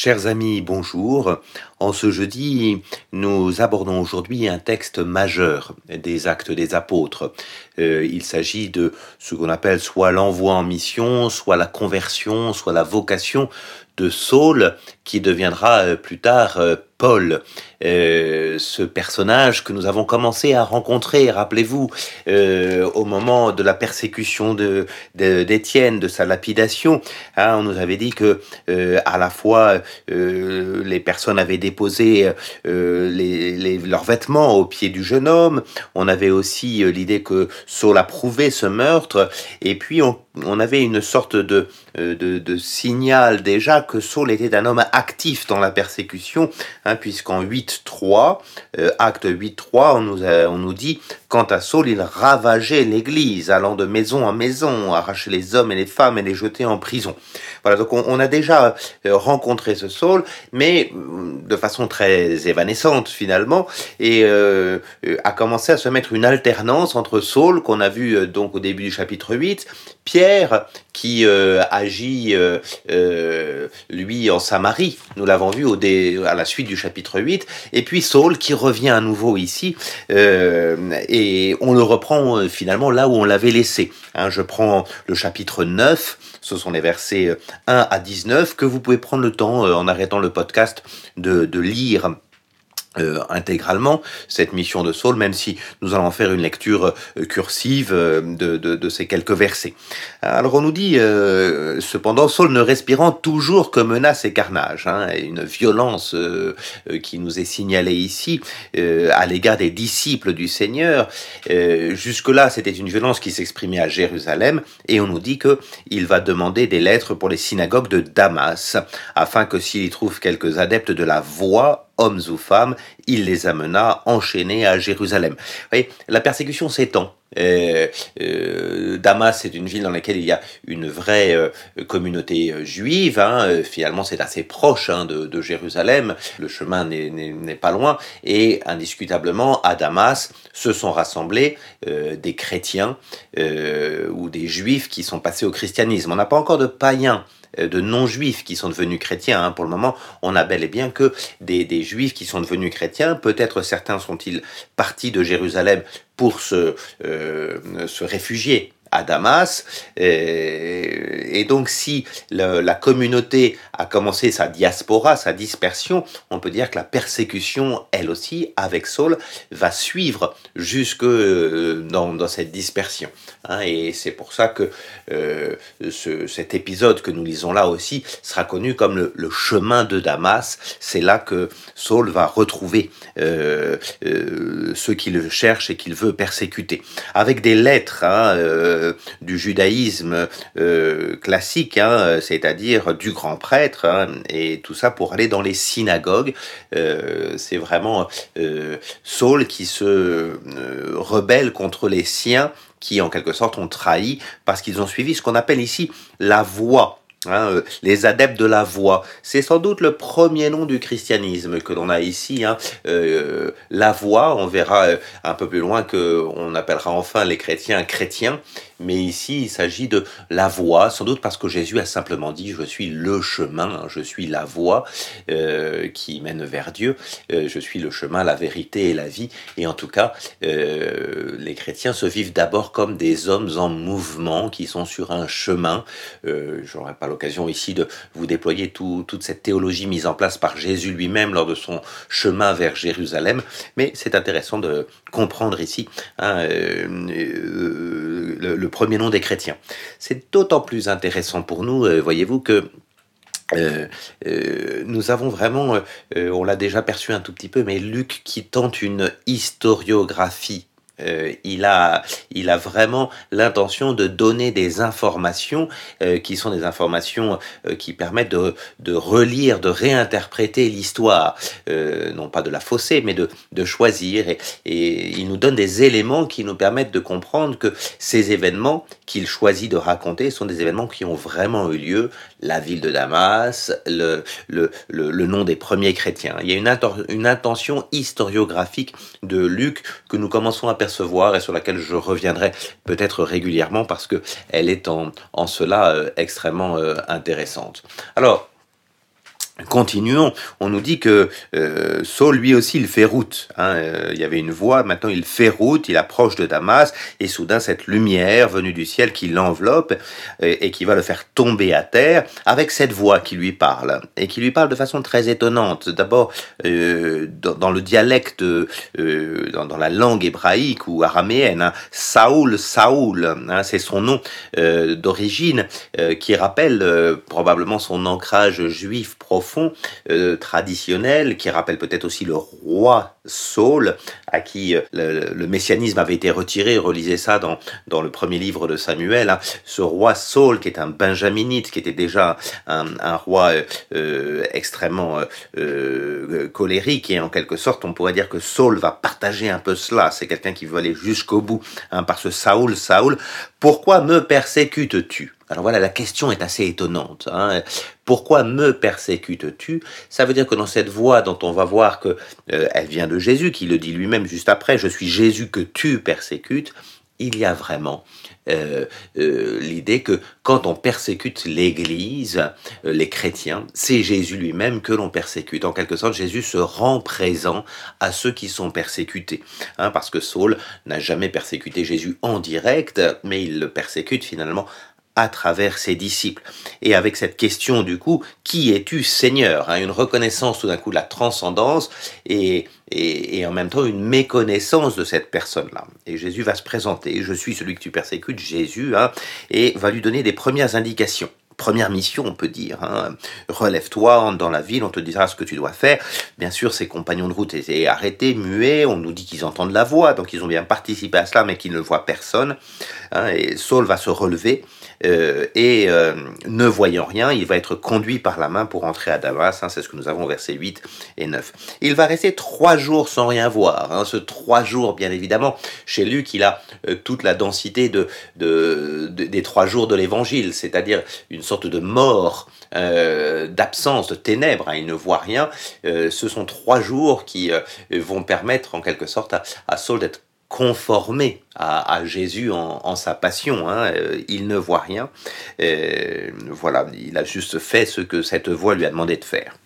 Chers amis, bonjour. En ce jeudi, nous abordons aujourd'hui un texte majeur des actes des apôtres. Euh, il s'agit de ce qu'on appelle soit l'envoi en mission, soit la conversion, soit la vocation de Saul, qui deviendra euh, plus tard euh, Paul, euh, ce personnage que nous avons commencé à rencontrer, rappelez-vous, euh, au moment de la persécution de d'Étienne, de, sa lapidation, hein, on nous avait dit que euh, à la fois les personnes avaient déposé leurs vêtements au pied du jeune homme, on avait aussi l'idée que Saul approuvait ce meurtre, et puis on, avait une sorte de, de, signal déjà que Saul était un homme actif dans la persécution, hein, puisqu'en 8.3, euh, acte 8.3, on nous, on nous dit Quant à Saul, il ravageait l'église, allant de maison en maison, arracher les hommes et les femmes et les jeter en prison. Voilà, donc on, a déjà euh, rencontré ce Saul, mais mm, de façon très évanescente finalement, et euh, a commencé à se mettre une alternance entre Saul, qu'on a vu euh, donc au début du chapitre 8, Pierre, qui euh, agit euh, euh, lui en Samarie, nous l'avons vu au dé, à la suite du chapitre 8, et puis Saul qui revient à nouveau ici, et on le reprend finalement là où on l'avait laissé. Hein, je prends le chapitre 9, ce sont les versets 1 à 19, que vous pouvez prendre le temps, en arrêtant le podcast, de lire euh, intégralement cette mission de Saul, même si nous allons faire une lecture euh, cursive euh, de, de, de, ces quelques versets. Alors on nous dit, euh, cependant, Saul ne respirant toujours que menace et carnage, hein, une violence euh, qui nous est signalée ici à l'égard des disciples du Seigneur. Jusque-là, c'était une violence qui s'exprimait à Jérusalem, et on nous dit que il va demander des lettres pour les synagogues de Damas, afin que s'il y trouve quelques adeptes de la voix hommes ou femmes, il les amena enchaînés à Jérusalem. Vous voyez, la persécution s'étend. Euh, euh, Damas est une ville dans laquelle il y a une vraie euh, communauté euh, juive. Hein. Euh, finalement, c'est assez proche hein, de, de, Jérusalem. Le chemin n'est pas loin. Et indiscutablement, à Damas se sont rassemblés des chrétiens ou des juifs qui sont passés au christianisme. On n'a pas encore de païens de non-juifs qui sont devenus chrétiens. Hein. Pour le moment, on a bel et bien que des, des juifs qui sont devenus chrétiens. Peut-être certains sont-ils partis de Jérusalem pour se, euh, se réfugier à Damas. Et, et donc, si la communauté a commencé sa diaspora, sa dispersion, on peut dire que la persécution, elle aussi, avec Saul, va suivre jusque euh, dans, cette dispersion. Hein, et c'est pour ça que euh, ce, cet épisode que nous lisons là aussi sera connu comme le, chemin de Damas. C'est là que Saul va retrouver euh, euh, ceux qui le cherchent et qu'il veut persécuter. Avec des lettres, hein, euh, du judaïsme euh, classique, hein, c'est-à-dire du grand prêtre, hein, et tout ça pour aller dans les synagogues. Euh, c'est vraiment Saul qui se rebelle contre les siens qui en quelque sorte ont trahi parce qu'ils ont suivi ce qu'on appelle ici la voie Hein, les adeptes de la voix, c'est sans doute le premier nom du christianisme que l'on a ici. La voix, on verra un peu plus loin que on appellera enfin les chrétiens chrétiens, mais ici il s'agit de la voix, sans doute parce que Jésus a simplement dit je suis le chemin, je suis la voie euh, qui mène vers Dieu, euh, je suis le chemin, la vérité et la vie. Et en tout cas, euh, les chrétiens se vivent d'abord comme des hommes en mouvement qui sont sur un chemin. J'aurais pas l'occasion ici de vous déployer tout, toute cette théologie mise en place par Jésus lui-même lors de son chemin vers Jérusalem, mais c'est intéressant de comprendre ici hein, le, premier nom des chrétiens. C'est d'autant plus intéressant pour nous, euh, voyez-vous, que euh, euh, nous avons vraiment, on l'a déjà perçu un tout petit peu, mais Luc qui tente une historiographie euh, il, a, il a vraiment l'intention de donner des informations euh, qui sont des informations euh, qui permettent de, relire, de réinterpréter l'histoire, non pas de la fausser, mais de, choisir. Et, il nous donne des éléments qui nous permettent de comprendre que ces événements qu'il choisit de raconter sont des événements qui ont vraiment eu lieu, la ville de Damas, le, le, le, nom des premiers chrétiens. Il y a une intention historiographique de Luc que nous commençons à percevoir et sur laquelle je reviendrai peut-être régulièrement parce que elle est en, en cela euh, extrêmement euh, intéressante. Alors, Continuons, on nous dit que euh, Saul lui aussi il fait route. Hein, euh, il y avait une voie, maintenant il fait route, il approche de Damas et soudain cette lumière venue du ciel qui l'enveloppe et, qui va le faire tomber à terre avec cette voix qui lui parle et qui lui parle de façon très étonnante. D'abord euh, dans, le dialecte, dans, la langue hébraïque ou araméenne, hein, Saoul, Saoul, hein, c'est son nom d'origine qui rappelle probablement son ancrage juif profond euh, traditionnel qui rappelle peut-être aussi le roi Saul, à qui euh, le, messianisme avait été retiré. Relisez ça dans, dans le premier livre de Samuel. Hein. Ce roi Saul, qui est un benjaminite, qui était déjà un, roi euh, extrêmement colérique, et en quelque sorte, on pourrait dire que Saul va partager un peu cela. C'est quelqu'un qui veut aller jusqu'au bout. Hein, par ce Saul, Saul, pourquoi me persécutes-tu? Alors voilà, la question est assez étonnante. Hein. Pourquoi me persécutes-tu? Ça veut dire que dans cette voie dont on va voir que euh, elle vient de Jésus, qui le dit lui-même juste après, je suis Jésus que tu persécutes, il y a vraiment euh, euh, l'idée que quand on persécute l'Église, les chrétiens, c'est Jésus lui-même que l'on persécute. En quelque sorte, Jésus se rend présent à ceux qui sont persécutés. Hein, parce que Saul n'a jamais persécuté Jésus en direct, mais il le persécute finalement à travers ses disciples. Et avec cette question du coup, qui es-tu Seigneur hein, Une reconnaissance tout d'un coup de la transcendance et, et, en même temps une méconnaissance de cette personne-là. Et Jésus va se présenter, je suis celui que tu persécutes, Jésus, hein, et va lui donner des premières indications première mission, on peut dire. Hein. Relève-toi, entre dans la ville, on te dira ce que tu dois faire. Bien sûr, ses compagnons de route étaient arrêtés, muets. On nous dit qu'ils entendent la voix, donc ils ont bien participé à cela, mais qu'ils ne voient personne. et Saul va se relever euh, et euh, ne voyant rien, il va être conduit par la main pour entrer à Damas. Hein, c'est ce que nous avons versets 8 et 9. Il va rester trois jours sans rien voir. Hein, ce trois jours, bien évidemment, chez Luc, il a euh, toute la densité de, des trois jours de l'Évangile, c'est-à-dire une sorte de mort. d'absence, de ténèbres, hein, il ne voit rien. ce sont trois jours qui vont permettre en quelque sorte à, à Saul d'être conformé à, Jésus en, sa passion. Hein. Euh, il ne voit rien. Euh, voilà, il a juste fait ce que cette voix lui a demandé de faire.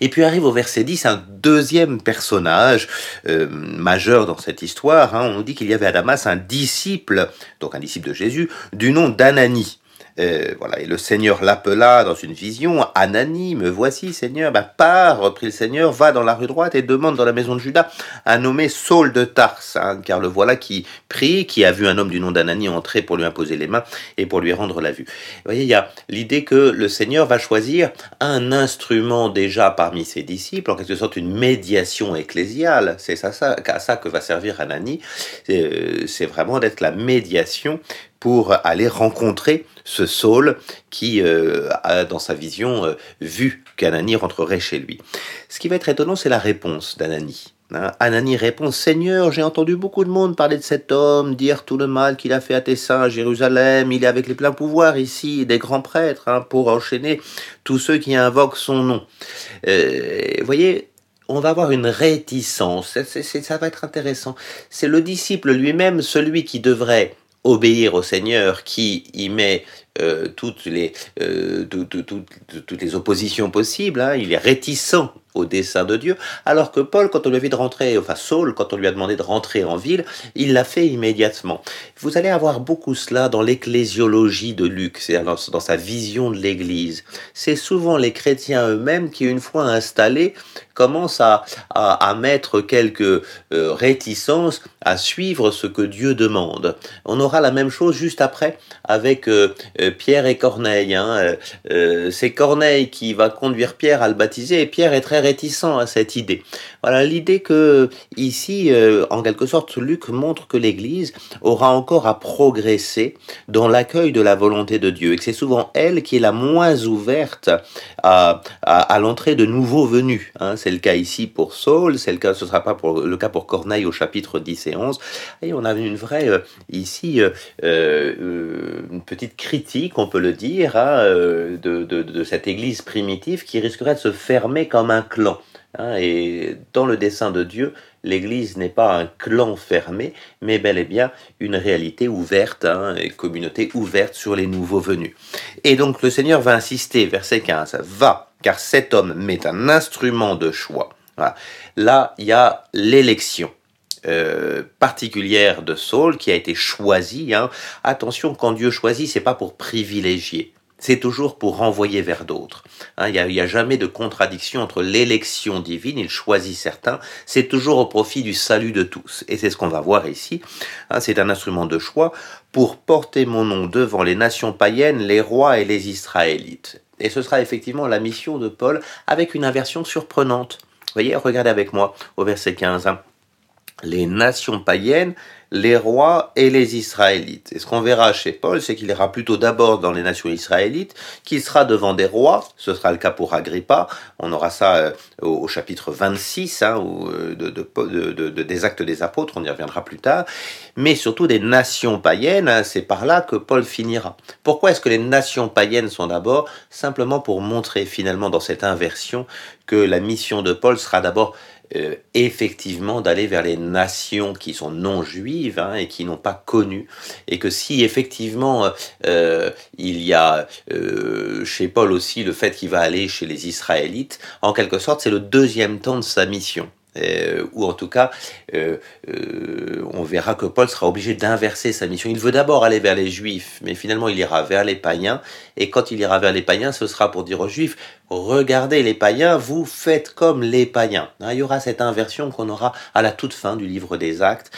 Et puis arrive au verset 10 un deuxième personnage euh, majeur dans cette histoire. Hein. On nous dit qu'il y avait à Damas un disciple, donc un disciple de Jésus, du nom d'Anani. Euh, voilà, et le Seigneur l'appela dans une vision. Anani, me voici, Seigneur. Bah, pars, reprit le Seigneur, va dans la rue droite et demande dans la maison de Judas un nommé Saul de Tarse, hein, car le voilà qui prie, qui a vu un homme du nom d'Anani entrer pour lui imposer les mains et pour lui rendre la vue. Vous voyez, il y a l'idée que le Seigneur va choisir un instrument déjà parmi ses disciples, en quelque sorte une médiation ecclésiale. C'est ça, ça, à ça que va servir Anani. Euh, c'est vraiment d'être la médiation pour aller rencontrer ce Saul qui euh, a dans sa vision euh, vu qu'Anani rentrerait chez lui. Ce qui va être étonnant, c'est la réponse d'Anani. Hein. Anani répond Seigneur, j'ai entendu beaucoup de monde parler de cet homme, dire tout le mal qu'il a fait à tes saints à Jérusalem. Il est avec les pleins pouvoirs ici, des grands prêtres, hein, pour enchaîner tous ceux qui invoquent son nom. Euh, vous voyez, on va avoir une réticence. ça va être intéressant. C'est le disciple lui-même, celui qui devrait obéir au Seigneur qui y met euh, toutes, les, euh, toutes les oppositions possibles, hein. il est réticent au dessein de Dieu, alors que Paul, quand on lui a dit de rentrer, enfin Saul, quand on lui a demandé de rentrer en ville, il l'a fait immédiatement. Vous allez avoir beaucoup cela dans l'ecclésiologie de Luc, c'est dans, sa vision de l'Église. C'est souvent les chrétiens eux-mêmes qui, une fois installés, commencent à, à, mettre quelques euh, réticences à suivre ce que Dieu demande. On aura la même chose juste après avec euh, Pierre et Corneille. Hein. c'est Corneille qui va conduire Pierre à le baptiser et Pierre est très réticent à cette idée. Voilà l'idée que ici, en quelque sorte, Luc montre que l'Église aura encore à progresser dans l'accueil de la volonté de Dieu et que c'est souvent elle qui est la moins ouverte à, à, l'entrée de nouveaux venus. Hein. C'est le cas ici pour Saul, c'est le cas, ce sera pas pour, le cas pour Corneille au chapitre 10 et 11. Et on a une vraie, euh, ici, euh, euh, une petite critique, on peut le dire, hein, de, de, cette église primitive qui risquerait de se fermer comme un clan. Hein, et dans le dessein de Dieu, l'Église n'est pas un clan fermé, mais bel et bien une réalité ouverte, hein, une communauté ouverte sur les nouveaux venus. Et donc le Seigneur va insister, verset 15, va, car cet homme met un instrument de choix. Là, il y a l'élection. Euh, particulière de Saul qui a été choisi. Hein. Attention, quand Dieu choisit, c'est pas pour privilégier c'est toujours pour renvoyer vers d'autres. Hein, il n'y a, jamais de contradiction entre l'élection divine, il choisit certains, c'est toujours au profit du salut de tous. Et c'est ce qu'on va voir ici. Hein, c'est un instrument de choix pour porter mon nom devant les nations païennes, les rois et les Israélites. Et ce sera effectivement la mission de Paul avec une inversion surprenante. Vous voyez, regardez avec moi au verset 15. Hein. Les nations païennes, les rois et les Israélites. Et ce qu'on verra chez Paul, c'est qu'il ira plutôt d'abord dans les nations israélites, qu'il sera devant des rois, ce sera le cas pour Agrippa, on aura ça euh, au, chapitre 26 hein, euh, de, des actes des apôtres, on y reviendra plus tard, mais surtout des nations païennes, hein, c'est par là que Paul finira. Pourquoi est-ce que les nations païennes sont d'abord? Simplement pour montrer finalement dans cette inversion que la mission de Paul sera d'abord euh, effectivement d'aller vers les nations qui sont non juives hein, et qui n'ont pas connu, et que si effectivement euh, il y a euh, chez Paul aussi le fait qu'il va aller chez les Israélites, en quelque sorte c'est le deuxième temps de sa mission. Euh, ou en tout cas, euh, euh, on verra que Paul sera obligé d'inverser sa mission. Il veut d'abord aller vers les Juifs, mais finalement il ira vers les païens, et quand il ira vers les païens, ce sera pour dire aux Juifs, regardez les païens, vous faites comme les païens. Hein, il y aura cette inversion qu'on aura à la toute fin du livre des actes,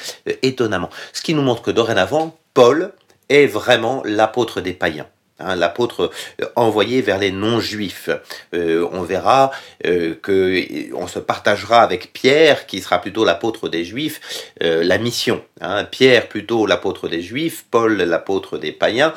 étonnamment. Ce qui nous montre que dorénavant, Paul est vraiment l'apôtre des païens. Hein, l'apôtre euh, envoyé vers les non-juifs. Euh, on verra euh, que on se partagera avec Pierre, qui sera plutôt l'apôtre des juifs, la mission. Hein. Pierre plutôt l'apôtre des juifs, Paul l'apôtre des païens.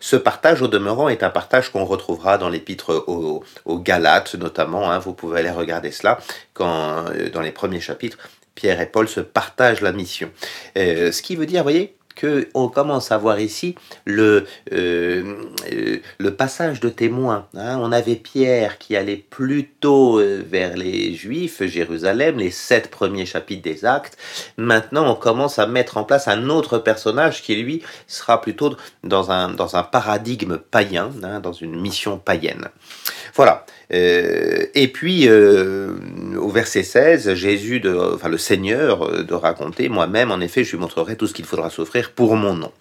ce partage au demeurant est un partage qu'on retrouvera dans l'épître aux, Galates notamment. Hein. vous pouvez aller regarder cela quand dans les premiers chapitres. Pierre et Paul se partagent la mission. ce qui veut dire, vous voyez, que on commence à voir ici le, euh, euh, le passage de témoins. Hein. On avait Pierre qui allait plutôt euh, vers les Juifs, Jérusalem, les sept premiers chapitres des Actes. Maintenant, on commence à mettre en place un autre personnage qui, lui, sera plutôt dans un, dans un paradigme païen, hein, dans une mission païenne. Voilà. Euh, et puis, euh, au verset 16, Jésus, de, enfin le Seigneur, euh, de raconter, moi-même, en effet, je lui montrerai tout ce qu'il faudra souffrir pour mon nom.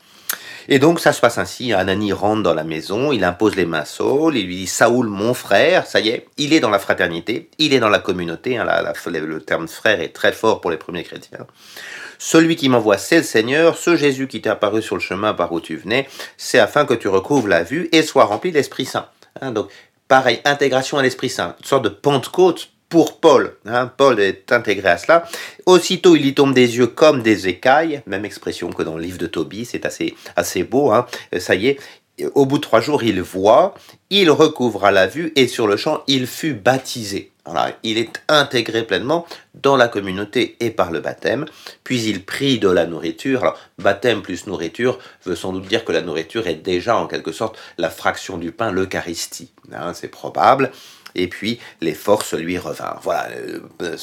Et donc ça se passe ainsi, Anani rentre dans la maison, il impose les mains Saul, il lui dit Saoul mon frère, ça y est, il est dans la fraternité, il est dans la communauté, hein, le terme frère est très fort pour les premiers chrétiens. Celui qui m'envoie, c'est le Seigneur, ce Jésus qui t'est apparu sur le chemin par où tu venais, c'est afin que tu recouvres la vue et sois rempli de l'Esprit Saint. Hein, donc Pareil, intégration à l'Esprit Saint, une sorte de Pentecôte pour Paul. Hein. Paul est intégré à cela. Aussitôt, il y tombe des yeux comme des écailles, même expression que dans le livre de Tobie, c'est assez, assez beau. Hein. Ça y est, au bout de trois jours, il voit, il recouvra la vue et sur le champ, il fut baptisé. Il est intégré pleinement dans la communauté et par le baptême, puis il prit de la nourriture. Alors, baptême plus nourriture veut sans doute dire que la nourriture est déjà en quelque sorte la fraction du pain, l'Eucharistie. Hein, c'est probable et puis les forces lui revinrent. Voilà, euh,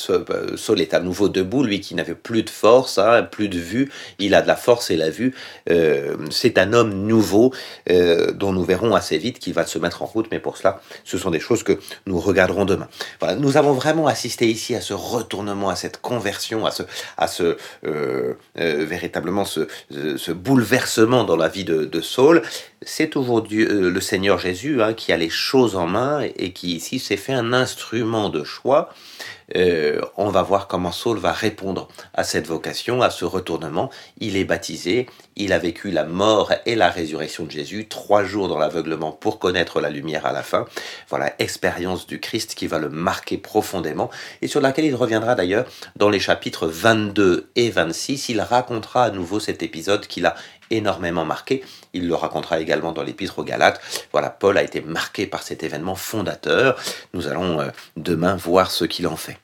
Saul est à nouveau debout, lui qui n'avait plus de force, hein, plus de vue, il a de la force et la vue. Euh, c'est un homme nouveau euh, dont nous verrons assez vite qu'il va se mettre en route, mais pour cela, ce sont des choses que nous regarderons demain. Voilà, nous avons vraiment assisté ici à ce retournement, à cette conversion, à ce, à ce véritablement ce, bouleversement dans la vie de, Saul. C'est toujours Dieu, le Seigneur Jésus hein, qui a les choses en main et qui ici s'est fait un instrument de choix. Euh, on va voir comment Saul va répondre à cette vocation, à ce retournement. Il est baptisé, il a vécu la mort et la résurrection de Jésus, trois jours dans l'aveuglement pour connaître la lumière à la fin. Voilà, expérience du Christ qui va le marquer profondément et sur laquelle il reviendra d'ailleurs dans les chapitres 22 et 26. Il racontera à nouveau cet épisode qu'il a énormément marqué. Il le racontera également dans l'épître aux Galates. Voilà, Paul a été marqué par cet événement fondateur. Nous allons euh, demain voir ce qu'il en fait.